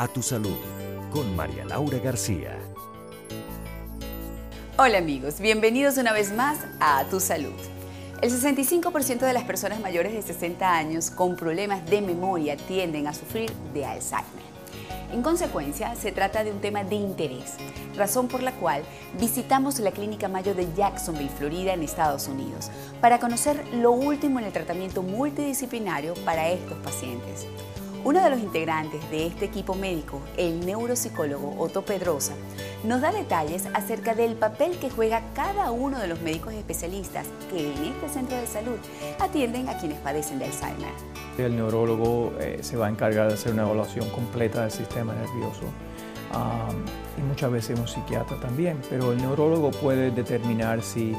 A tu salud con María Laura García. Hola amigos, bienvenidos una vez más a Tu Salud. El 65% de las personas mayores de 60 años con problemas de memoria tienden a sufrir de Alzheimer. En consecuencia, se trata de un tema de interés, razón por la cual visitamos la Clínica Mayo de Jacksonville, Florida, en Estados Unidos, para conocer lo último en el tratamiento multidisciplinario para estos pacientes. Uno de los integrantes de este equipo médico, el neuropsicólogo Otto Pedrosa, nos da detalles acerca del papel que juega cada uno de los médicos especialistas que en este centro de salud atienden a quienes padecen de Alzheimer. El neurólogo eh, se va a encargar de hacer una evaluación completa del sistema nervioso y muchas veces un psiquiatra también, pero el neurólogo puede determinar si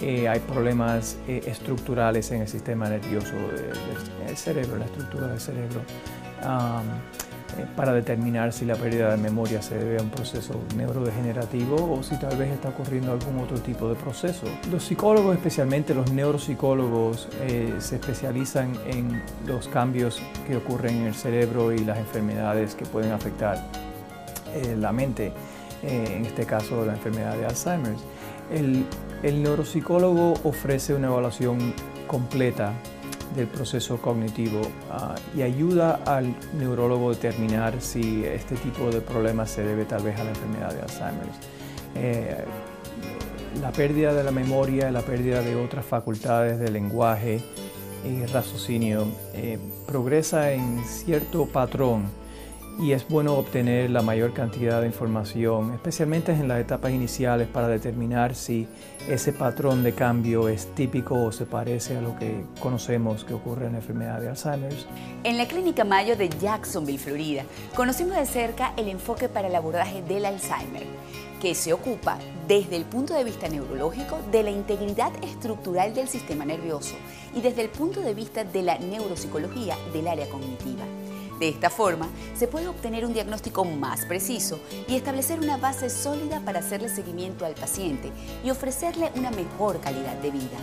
eh, hay problemas eh, estructurales en el sistema nervioso del cerebro, la estructura del cerebro. Eh, para determinar si la pérdida de memoria se debe a un proceso neurodegenerativo o si tal vez está ocurriendo algún otro tipo de proceso. Los psicólogos, especialmente los neuropsicólogos, eh, se especializan en los cambios que ocurren en el cerebro y las enfermedades que pueden afectar eh, la mente, en este caso la enfermedad de Alzheimer. El, neuropsicólogo ofrece una evaluación completa del proceso cognitivo ah, y ayuda al neurólogo a determinar si este tipo de problemas se debe tal vez a la enfermedad de Alzheimer. Eh, la pérdida de la memoria, la pérdida de otras facultades de lenguaje y raciocinio eh, progresa en cierto patrón y es bueno obtener la mayor cantidad de información, especialmente en las etapas iniciales para determinar si ese patrón de cambio es típico o se parece a lo que conocemos que ocurre en la enfermedad de Alzheimer. En la Clínica Mayo de Jacksonville, Florida, conocimos de cerca el enfoque para el abordaje del Alzheimer, que se ocupa desde el punto de vista neurológico de la integridad estructural del sistema nervioso y desde el punto de vista de la neuropsicología del área cognitiva. De esta forma, se puede obtener un diagnóstico más preciso y establecer una base sólida para hacerle seguimiento al paciente y ofrecerle una mejor calidad de vida.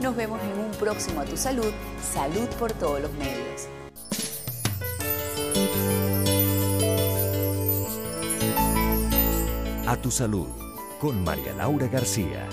Nos vemos en un próximo A Tu Salud, Salud por todos los medios. A Tu Salud, con María Laura García.